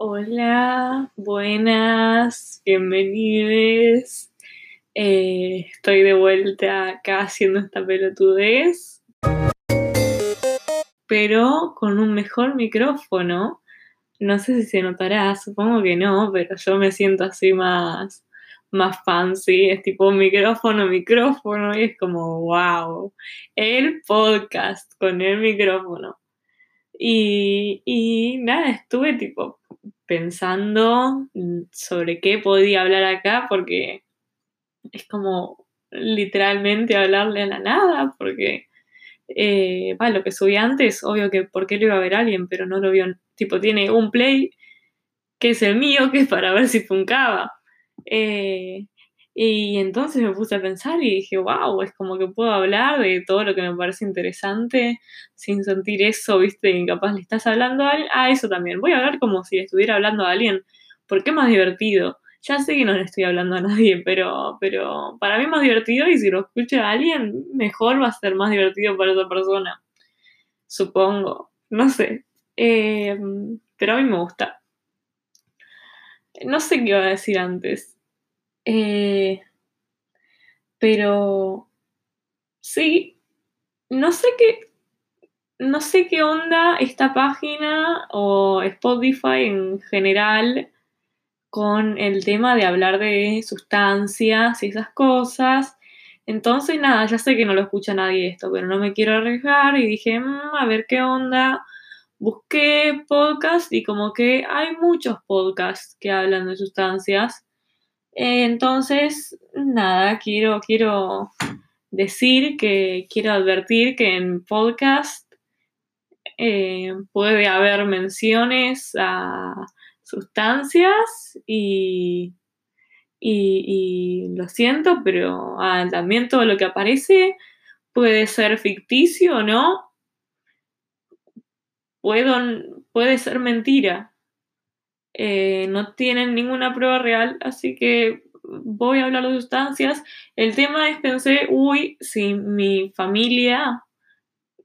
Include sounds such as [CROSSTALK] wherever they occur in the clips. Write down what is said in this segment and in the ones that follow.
Hola, buenas, bienvenidos. Eh, estoy de vuelta acá haciendo esta pelotudez, pero con un mejor micrófono. No sé si se notará, supongo que no, pero yo me siento así más, más fancy. Es tipo micrófono, micrófono, y es como, wow, el podcast con el micrófono. Y, y nada, estuve tipo pensando sobre qué podía hablar acá porque es como literalmente hablarle a la nada, porque eh, lo que subí antes, obvio que porque lo iba a ver alguien, pero no lo vio, tipo tiene un play que es el mío, que es para ver si funcaba. Eh, y entonces me puse a pensar y dije, wow, es como que puedo hablar de todo lo que me parece interesante sin sentir eso, viste, y capaz le estás hablando a. Ah, eso también. Voy a hablar como si estuviera hablando a alguien, porque es más divertido. Ya sé que no le estoy hablando a nadie, pero, pero para mí es más divertido y si lo escucha a alguien, mejor va a ser más divertido para esa persona. Supongo. No sé. Em, pero a mí me gusta. No sé qué iba a decir antes. Eh, pero sí, no sé qué, no sé qué onda esta página o Spotify en general con el tema de hablar de sustancias y esas cosas. Entonces, nada, ya sé que no lo escucha nadie esto, pero no me quiero arriesgar y dije, mm, a ver qué onda. Busqué podcast y como que hay muchos podcasts que hablan de sustancias. Entonces, nada, quiero, quiero decir que quiero advertir que en podcast eh, puede haber menciones a sustancias y, y, lo siento, pero ah, también todo lo que aparece puede ser ficticio o no. puede ser mentira. Eh, no tienen ninguna prueba real, así que voy a hablar de sustancias. El tema es, pensé, uy, si mi familia,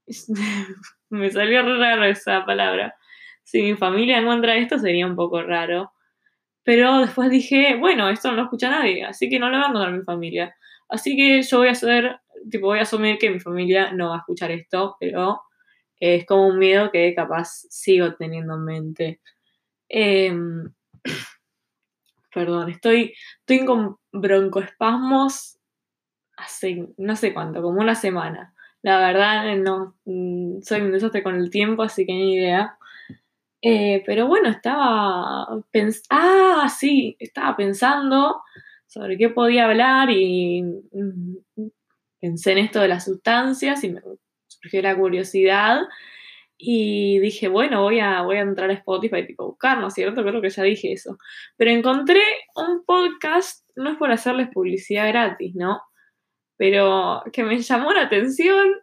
[LAUGHS] me salió raro esa palabra, si mi familia encuentra esto sería un poco raro. Pero después dije, bueno, esto no lo escucha nadie, así que no lo va a encontrar mi familia. Así que yo voy a hacer, tipo, voy a asumir que mi familia no va a escuchar esto, pero es como un miedo que capaz sigo teniendo en mente. Em, perdón, estoy, estoy con broncoespasmos hace no sé cuánto, como una semana. La verdad, no mm, soy un desastre con el tiempo, así que ni idea. Eh, pero bueno, estaba ah, sí, estaba pensando sobre qué podía hablar y mm, pensé en esto de las sustancias y me surgió la curiosidad y dije, bueno, voy a, voy a entrar a Spotify, tipo, buscar, ¿no es cierto? Creo que ya dije eso. Pero encontré un podcast, no es por hacerles publicidad gratis, ¿no? Pero que me llamó la atención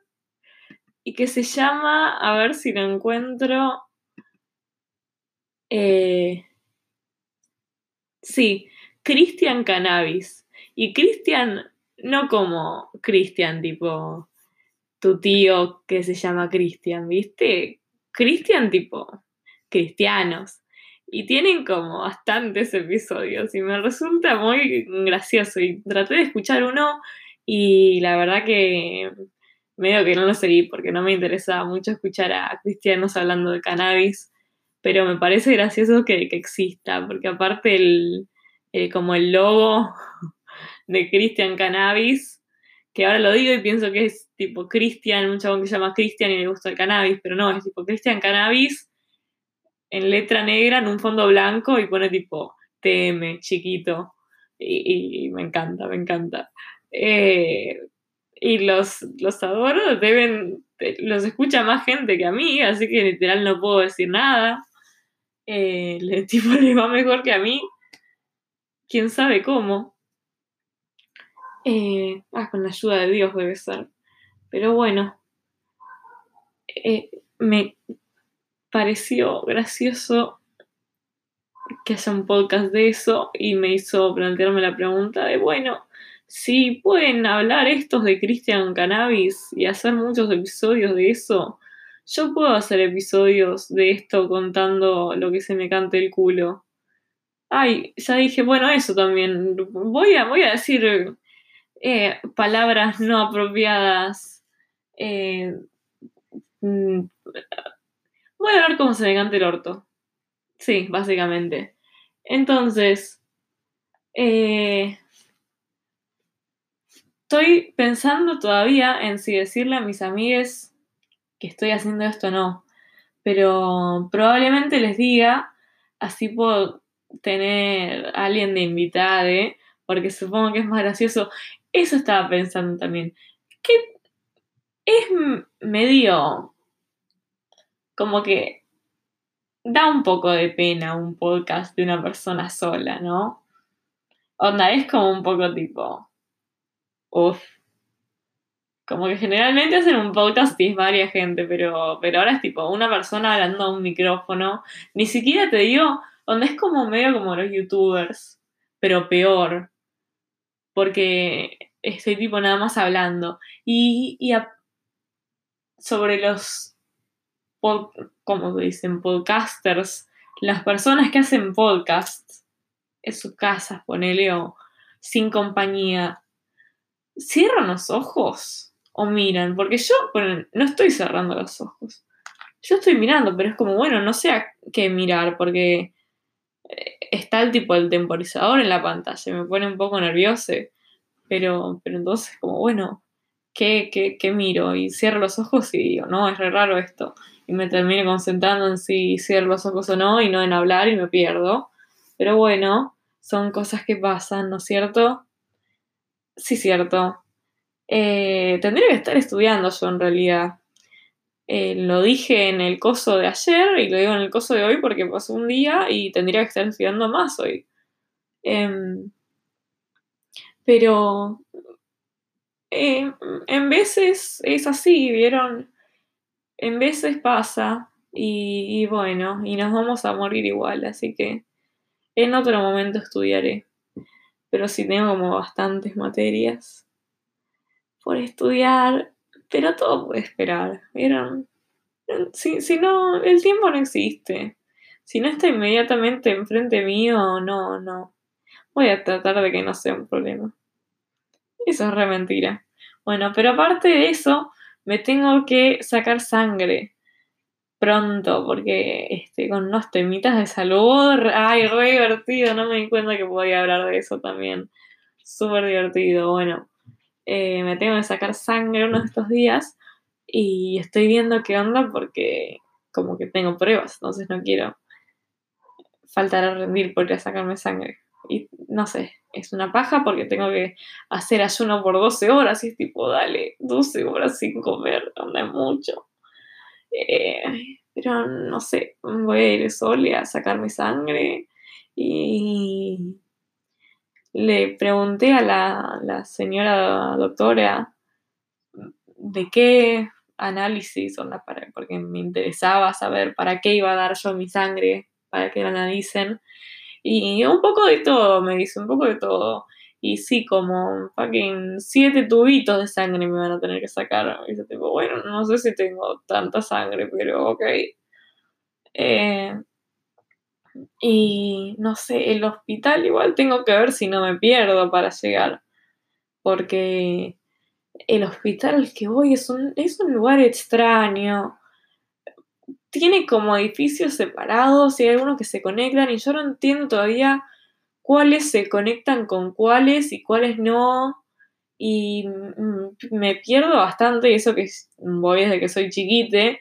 y que se llama, a ver si lo encuentro. Eh, sí, Christian Cannabis. Y Christian, no como Christian, tipo tu tío que se llama Cristian, ¿viste? Cristian tipo cristianos. Y tienen como bastantes episodios y me resulta muy gracioso. Y traté de escuchar uno y la verdad que medio que no lo seguí porque no me interesaba mucho escuchar a cristianos hablando de cannabis. Pero me parece gracioso que, exista, porque aparte el, como el logo [LAUGHS] de Christian Cannabis que ahora lo digo y pienso que es tipo Christian, un chabón que se llama Christian y le gusta el cannabis, pero no, es tipo Christian Cannabis en letra negra en un fondo blanco y pone tipo TM chiquito. Y, me encanta, me encanta. Eh, y los, los adoro, deben, los escucha más gente que a mí, así que literal no puedo decir nada. Eh, el [LAUGHS] tipo le va mejor que a mí. Quién sabe cómo. Eh, ah, con la ayuda de Dios debe ser. Pero bueno, eh, me pareció gracioso que haya un podcast de eso y me hizo plantearme la pregunta de, bueno, si pueden hablar estos de Christian Cannabis y hacer muchos episodios de eso, yo puedo hacer episodios de esto contando lo que se me cante el culo. Ay, ya dije, bueno, eso también. Voy a, voy a decir eh, palabras no apropiadas. Eh, mm, voy a ver cómo se me cante el orto. Sí, básicamente. Entonces, eh, estoy pensando todavía en si decirle a mis amigues que estoy haciendo esto o no. Pero probablemente les diga, así puedo tener a alguien de invitada, porque supongo que es más gracioso. Eso estaba pensando también. Que es medio como que da un poco de pena un podcast de una persona sola, ¿no? Onda, es como un poco tipo. Uf. Como que generalmente hacen un podcast y es varias gente, pero, pero ahora es tipo una persona hablando a un micrófono. Ni siquiera te digo, donde es como medio como los youtubers, pero peor. Porque estoy tipo nada más hablando. Y, y sobre los como dicen, podcasters, las personas que hacen podcasts en sus casas, ponele, o sin compañía, cierran los ojos o miran, porque yo no estoy cerrando los ojos. Yo estoy mirando, pero es como, bueno, no sé a qué mirar, porque está el tipo del temporizador en la pantalla, me pone un poco nervioso, pero, pero entonces como, bueno, ¿qué, qué, qué miro? Y cierro los ojos y digo, no, es re raro esto y me termino concentrando en si cierro los ojos o no y no en hablar y me pierdo. Pero bueno, son cosas que pasan, ¿no es cierto? Sí, cierto. Eh, tendría que estar estudiando yo en realidad. Eh, lo dije en el coso de ayer y lo digo en el coso de hoy porque pasó un día y tendría que estar estudiando más hoy. Em, pero eh, en veces es así, ¿vieron? en veces pasa y, bueno, y nos vamos a morir igual, así que en otro momento estudiaré. Pero sí tengo como bastantes materias por estudiar, pero todo puede esperar, ¿vieron? Si, si no, el tiempo no existe. Si no está inmediatamente enfrente mío, no, no. Voy a tratar de que no sea un problema. Eso es re mentira. Bueno, pero aparte de eso, me tengo que sacar sangre pronto, porque este, con unos temitas de salud, ay, re divertido, no me di cuenta que podía hablar de eso también. Súper divertido, bueno, eh, me tengo que sacar sangre uno de estos días y estoy viendo qué onda porque como que tengo pruebas, entonces no quiero faltar a rendir por ir a sacarme sangre. Y no sé, es una paja porque tengo que hacer ayuno por 12 horas y es tipo, dale, 12 horas sin comer, es mucho. Eh, pero no sé, voy a ir sola a sacar mi sangre y le pregunté a la, la señora doctora de qué análisis, onda para, porque me interesaba saber para qué iba a dar yo mi sangre, para que la analicen. Y un poco de todo, me dice, un poco de todo. Y sí, como fucking siete tubitos de sangre me van a tener que sacar. Y yo tipo, bueno, no sé si tengo tanta sangre, pero ok. Eh, y no sé, el hospital igual tengo que ver si no me pierdo para llegar. Porque el hospital al que voy es un, es un lugar extraño tiene como edificios separados y hay algunos que se conectan y yo no entiendo todavía cuáles se conectan con cuáles y cuáles no. Y mm, me pierdo bastante, y eso que voy desde que soy chiquite.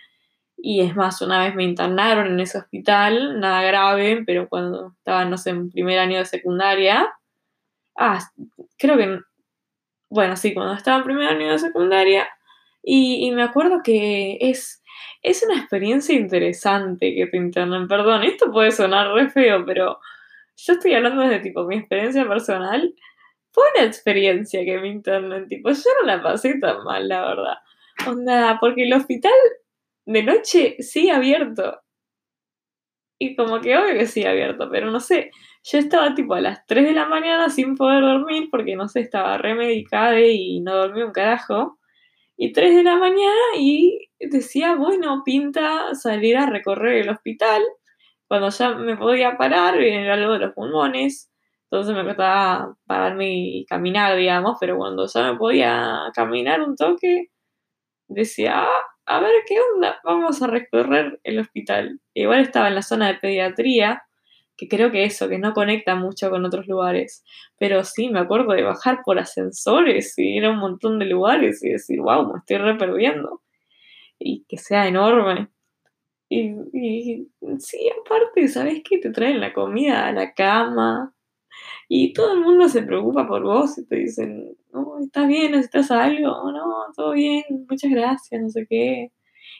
Y es más, una vez me internaron en ese hospital, nada grave, pero cuando estaba, no sé, en primer año de secundaria. Ah, creo que. Bueno, sí, cuando estaba en primer año de secundaria. y me acuerdo que es es una experiencia interesante que te internen. Perdón, esto puede sonar re feo, pero yo estoy hablando desde tipo mi experiencia personal. Fue una experiencia que me internen, tipo, yo no la pasé tan mal, la verdad. Onda, porque el hospital de noche sigue abierto. Y como que obvio que sigue abierto, pero no sé. Yo estaba tipo a las 3 de la mañana sin poder dormir porque no sé, estaba remedicada y no dormí un carajo. y 3 de la mañana y decía, bueno, pinta salir a recorrer el hospital. Cuando ya me podía parar, era algo de los pulmones, entonces me costaba pararme y caminar, digamos, pero cuando ya me podía caminar un toque, decía, ah, a ver qué onda, vamos a recorrer el hospital. Igual estaba en la zona de pediatría, que creo que eso, que no conecta mucho con otros lugares. Pero sí, me acuerdo de bajar por ascensores y ir a un montón de lugares y decir, wow, me estoy re perdiendo. Y que sea enorme. Y, y sí, aparte, ¿sabes qué? Te traen la comida a la cama. Y todo el mundo se preocupa por vos y te dicen, no, ¿estás bien? ¿Necesitas algo? No, todo bien, muchas gracias, no sé qué.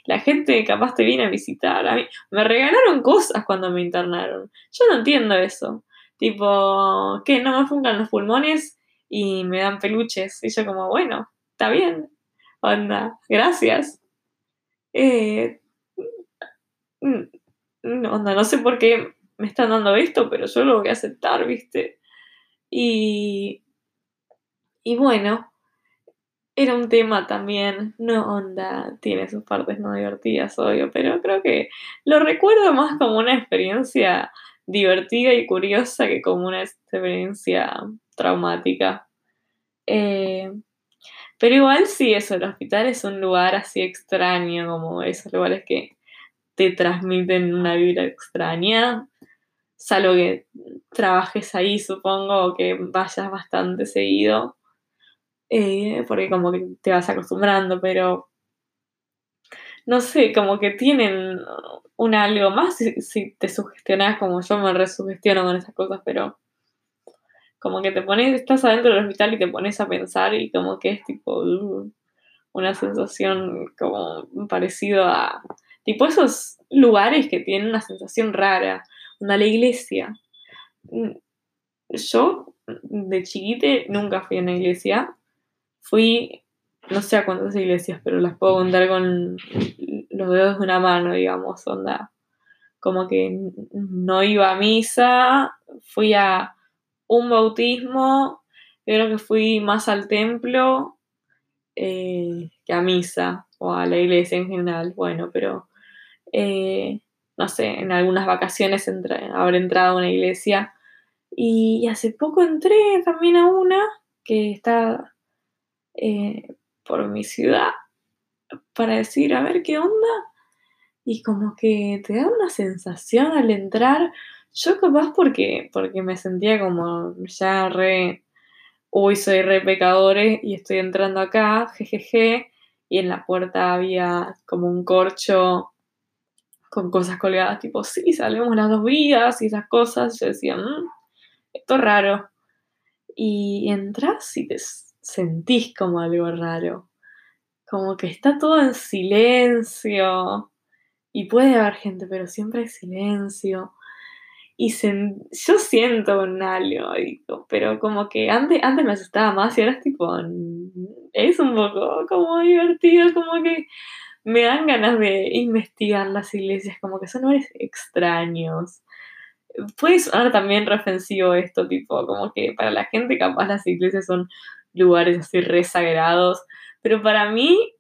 La gente capaz te viene a visitar. A mí me regalaron cosas cuando me internaron. Yo no entiendo eso. Tipo, que no me fungan los pulmones y me dan peluches. Y yo como, bueno, está bien. Onda, gracias. Eh, mm, onda, no sé por qué me están dando esto, pero yo lo voy a aceptar, ¿viste? Y, y bueno, era un tema también, no onda, tiene sus partes no divertidas, obvio, pero creo que lo recuerdo más como una experiencia divertida y curiosa que como una experiencia traumática. Eh, pero igual sí, eso, el hospital es un lugar así extraño, como esos lugares que te transmiten una vida extraña, salvo que trabajes ahí, supongo, o que vayas bastante seguido. Eh, porque como que te vas acostumbrando, pero no sé, como que tienen un algo más si, te sugestionas como yo me resugestiono con esas cosas, pero como que te pones, estás adentro del hospital y te pones a pensar y como que es tipo uh, una sensación como parecido a tipo esos lugares que tienen una sensación rara, una la iglesia. Yo de chiquite nunca fui a una iglesia, fui, no sé a cuántas iglesias, pero las puedo contar con los dedos de una mano, digamos, onda. Como que no iba a misa, fui a un bautismo, creo que fui más al templo eh, que a misa o a la iglesia en general. Bueno, pero eh, no sé, en algunas vacaciones habré entrado a una iglesia. Y hace poco entré también a una que está eh, por mi ciudad para decir, a ver qué onda. Y como que te da una sensación al entrar. Yo capaz porque, porque me sentía como ya re, uy, soy re pecadores y estoy entrando acá, jejeje. Y en la puerta había como un corcho con cosas colgadas, tipo, sí, salimos las dos vidas y esas cosas. Yo decía, mmm, esto es raro. Y entras y te sentís como algo raro. Como que está todo en silencio. Y puede haber gente, pero siempre hay silencio. Y yo siento un algo, pero como que antes, antes me asustaba más y ahora es tipo, es un poco como divertido, como que me dan ganas de investigar las iglesias, como que son lugares extraños. Puede sonar también refensivo esto, tipo, como que para la gente capaz las iglesias son lugares así resagrados, pero para mí,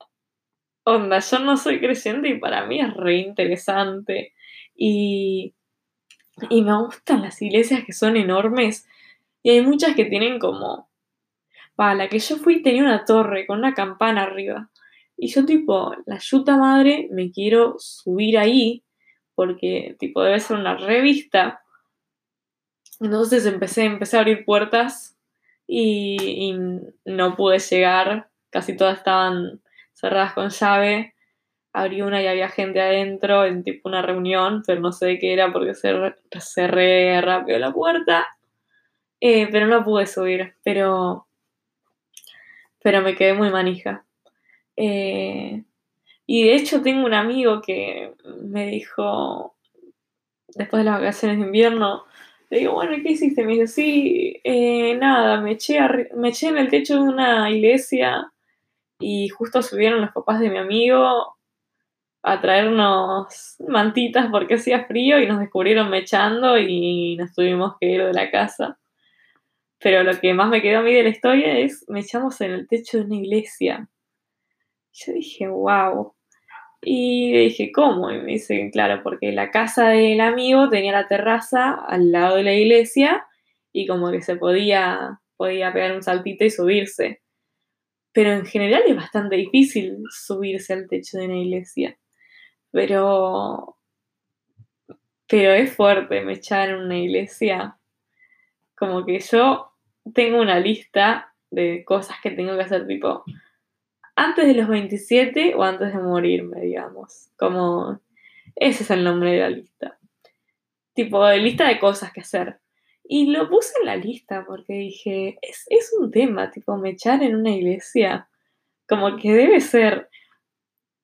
onda, yo no soy creyente y para mí es re interesante. Y, y me gustan las iglesias que son enormes y hay muchas que tienen como... Para la que yo fui tenía una torre con una campana arriba. Y yo tipo, la yuta madre, me quiero subir ahí porque tipo debe ser una revista. Entonces empecé, empecé a abrir puertas y, no pude llegar, casi todas estaban cerradas con llave. Abrí una y había gente adentro en tipo una reunión, pero no sé de qué era porque cerré rápido la puerta. Eh, pero no pude subir, pero, pero me quedé muy manija. Eh, y de hecho tengo un amigo que me dijo, después de las vacaciones de invierno, le digo, bueno, ¿qué hiciste? Me dice, sí, eh, nada, me eché, me eché en el techo de una iglesia y justo subieron los papás de mi amigo a traernos mantitas porque hacía frío y nos descubrieron mechando y nos tuvimos que ir de la casa. Pero lo que más me quedó a mí de la historia es me echamos en el techo de una iglesia. Yo dije, wow. Y dije, ¿cómo? Y me dice, claro, porque la casa del amigo tenía la terraza al lado de la iglesia y como que se podía, podía pegar un saltito y subirse. Pero en general es bastante difícil subirse al techo de una iglesia. Pero, pero es fuerte me echar en una iglesia. Como que yo tengo una lista de cosas que tengo que hacer, tipo, antes de los 27 o antes de morirme, digamos. Como, ese es el nombre de la lista. Tipo, lista de cosas que hacer. Y lo puse en la lista porque dije, es, un tema, tipo, me echar en una iglesia. Como que debe ser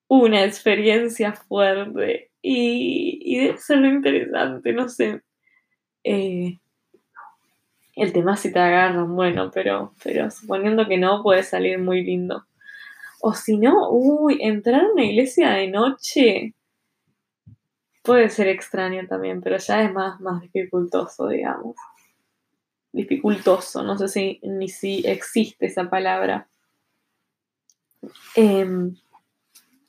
una experiencia fuerte y, y debe ser interesante, no sé. Eh, el tema si te agarran, bueno, pero, pero suponiendo que no, puede salir muy lindo. O si no, uy, entrar a una iglesia de noche puede ser extraño también, pero ya es más, más dificultoso, digamos. Dificultoso, no sé si ni si existe esa palabra. Em,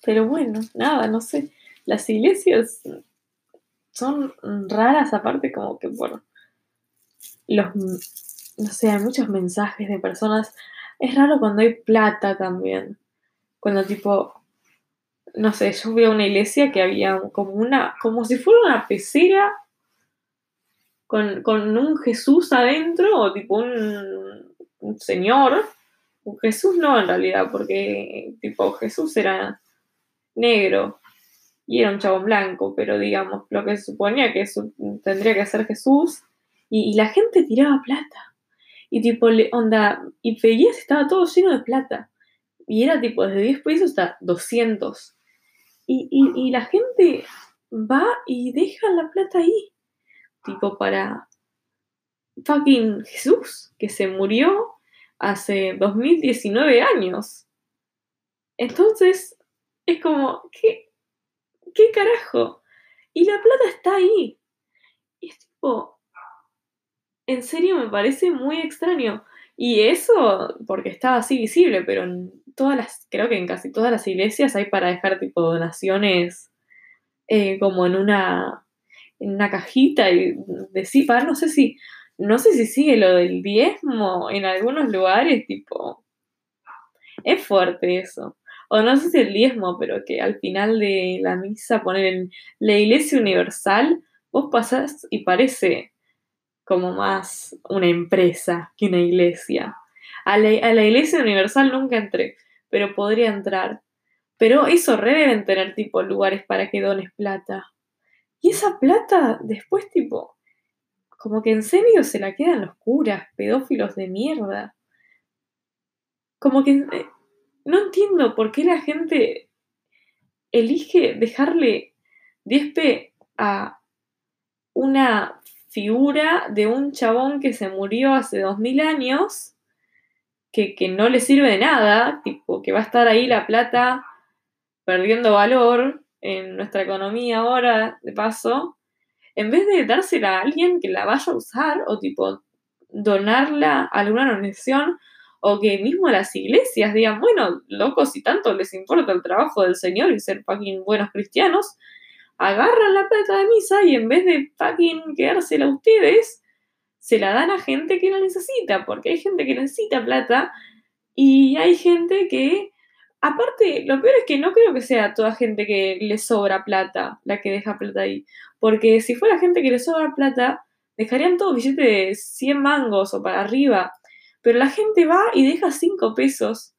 pero bueno, nada, no sé. Las iglesias son raras aparte como que por los, no sé, hay muchos mensajes de personas. Es raro cuando hay plata también. Cuando tipo, no sé, yo fui a una iglesia que había como una, como si fuera una pecera con, un Jesús adentro o tipo un, un señor. Un Jesús no en realidad, porque tipo Jesús era negro y era un chabón blanco, pero digamos, lo que se suponía que tendría que ser Jesús, y, la gente tiraba plata. Y tipo, onda, y veías, estaba todo lleno de plata. Y era tipo desde 10 pesos hasta 200. Y, y, la gente va y deja la plata ahí. Tipo para fucking Jesús, que se murió hace 2019 años. Entonces, es como, ¿qué, qué carajo? Y la plata está ahí. Y es tipo, en serio me parece muy extraño. Y eso porque estaba así visible, pero todas las, creo que en casi todas las iglesias hay para dejar tipo donaciones eh, como en una, una cajita y decir, no sé si, no sé si sigue lo del diezmo en algunos lugares, tipo, es fuerte eso. O no sé si el diezmo, pero que al final de la misa poner en la iglesia universal, vos pasás y parece como más una empresa que una iglesia. A la, iglesia universal nunca entré, pero podría entrar. Pero eso re deben tener tipo lugares para que dones plata. Y esa plata después tipo, como que en serio se la quedan los curas, pedófilos de mierda. Como que eh, no entiendo por qué la gente elige dejarle 10p a una figura de un chabón que se murió hace dos mil años, que, no le sirve de nada, tipo, que va a estar ahí la plata perdiendo valor en nuestra economía ahora, de paso, en vez de dársela a alguien que la vaya a usar o tipo donarla a alguna organización o que mismo las iglesias digan, bueno, locos, si tanto les importa el trabajo del Señor y ser fucking buenos cristianos, agarran la plata de misa y en vez de fucking quedársela a ustedes, se la dan a gente que la necesita, porque hay gente que necesita plata y hay gente que, aparte, lo peor es que no creo que sea toda gente que le sobra plata la que deja plata ahí, porque si fuera gente que le sobra plata, dejarían todo billete de 100 mangos o para arriba, pero la gente va y deja 5 pesos,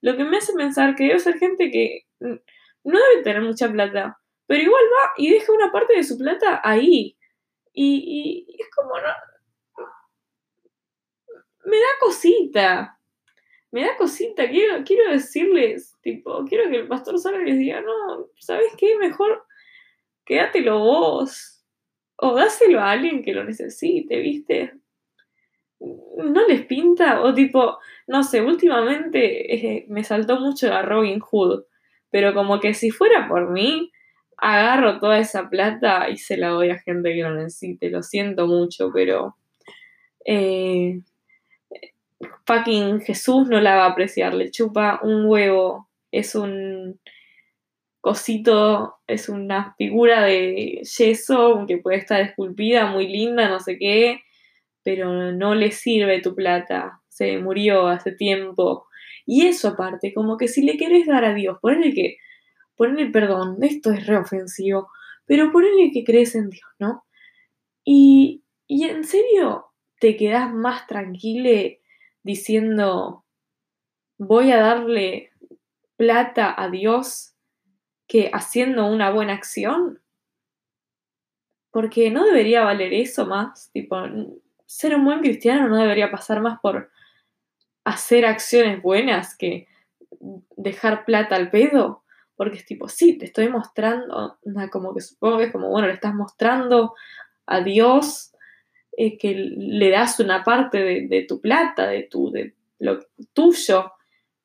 lo que me hace pensar que debe ser gente que no debe tener mucha plata, pero igual va y deja una parte de su plata ahí. Y, es como, no, me da cosita. Me da cosita. Quiero, quiero decirles, tipo, quiero que el pastor salga les diga, no, ¿sabes qué? Mejor quédatelo vos. O dáselo a alguien que lo necesite, ¿viste? No les pinta. O tipo, no sé, últimamente eh, me saltó mucho la Robin Hood. Pero como que si fuera por mí, agarro toda esa plata y se la doy a gente que lo necesite. Lo siento mucho, pero eh, fucking Jesús no la va a apreciar. Le chupa un huevo es un cosito, es una figura de yeso que puede estar esculpida, muy linda, no sé qué, pero no le sirve tu plata, se murió hace tiempo. Y eso aparte, como que si le querés dar a Dios, ponele que, ponele perdón, esto es reofensivo, pero ponele que crees en Dios, ¿no? Y, y en serio te quedás más tranquile diciendo, voy a darle plata a Dios que haciendo una buena acción. Porque no debería valer eso más, tipo, ser un buen cristiano no debería pasar más por hacer acciones buenas que dejar plata al pedo. Porque es tipo, sí, te estoy mostrando, como que supongo que es como, bueno, le estás mostrando a Dios eh, que le das una parte de, tu plata, de, tu, de lo tuyo,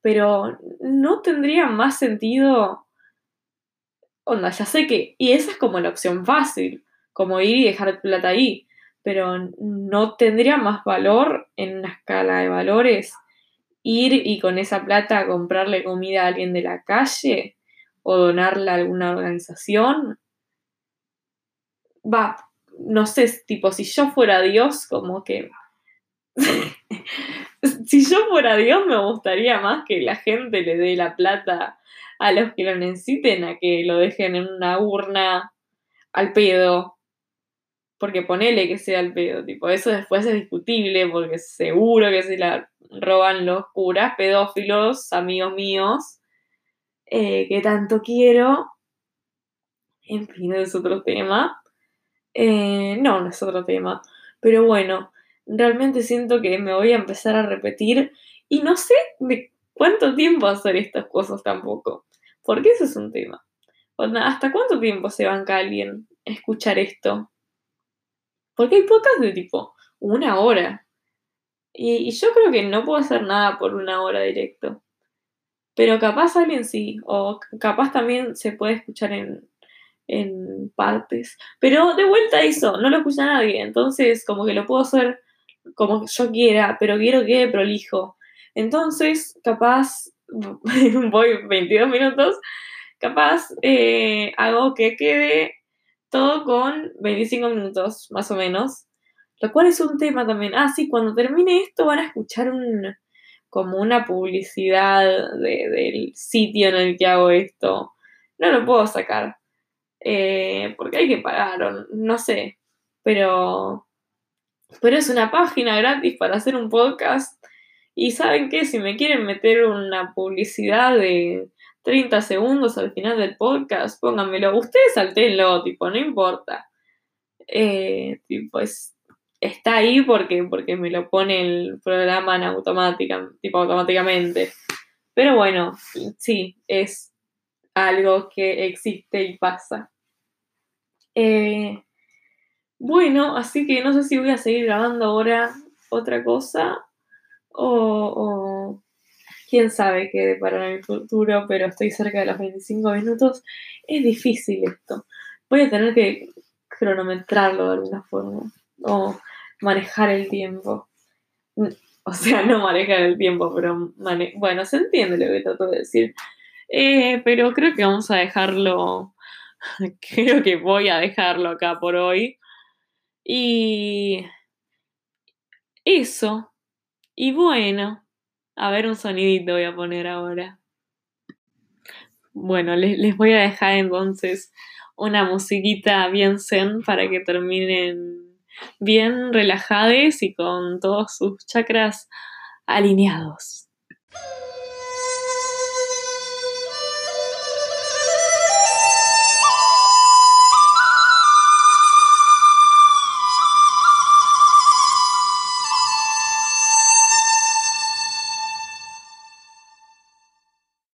pero no tendría más sentido. Onda, ya sé que. Y esa es como la opción fácil, como ir y dejar plata ahí, pero no tendría más valor en una escala de valores ir y con esa plata comprarle comida a alguien de la calle o donarla a alguna organización. Va, no sé, tipo, si yo fuera Dios, como que... [LAUGHS] si yo fuera Dios, me gustaría más que la gente le dé la plata a los que lo necesiten, a que lo dejen en una urna al pedo. Porque ponele que sea al pedo, tipo, eso después es discutible, porque seguro que se la roban los curas, pedófilos, amigos míos, eh, que tanto quiero. En fin, es otro tema. Eh, no, no es otro tema. Pero bueno, realmente siento que me voy a empezar a repetir y no sé de cuánto tiempo hacer estas cosas tampoco. Porque eso es un tema. ¿Hasta cuánto tiempo se banca alguien escuchar esto? Porque hay pocas de tipo una hora. Y, y, yo creo que no puedo hacer nada por una hora directo. Pero capaz alguien sí. O capaz también se puede escuchar en, en partes. Pero de vuelta eso, no lo escucha nadie. Entonces, como que lo puedo hacer como yo quiera, pero quiero que prolijo. Entonces, capaz, [LAUGHS] voy 22 minutos, capaz eh, hago que quede todo con 25 minutos, más o menos. Lo cual es un tema también. Ah, sí, cuando termine esto van a escuchar un, como una publicidad del sitio en el que hago esto. No lo puedo sacar. Eh, porque hay que pagar, no sé, pero, pero es una página gratis para hacer un podcast. Y saben qué, si me quieren meter una publicidad de 30 segundos al final del podcast, pónganmelo. Ustedes saltenlo, tipo, no importa. Eh, tipo, está ahí porque, porque me lo pone el programa en automática, tipo, automáticamente. Pero bueno, sí, es algo que existe y pasa. Eh, bueno, así que no sé si voy a seguir grabando ahora otra cosa o, quién sabe qué para el futuro, pero estoy cerca de los 25 minutos. Es difícil esto. Voy a tener que cronometrarlo de alguna forma o manejar el tiempo. O sea, no manejar el tiempo, pero bueno, se entiende lo que trato de decir. Eh, pero creo que vamos a dejarlo [LAUGHS] creo que voy a dejarlo acá por hoy. Y eso. Y bueno, a ver un sonidito voy a poner ahora. Bueno, les, voy a dejar entonces una musiquita bien zen para que terminen bien relajados y con todos sus chakras alineados.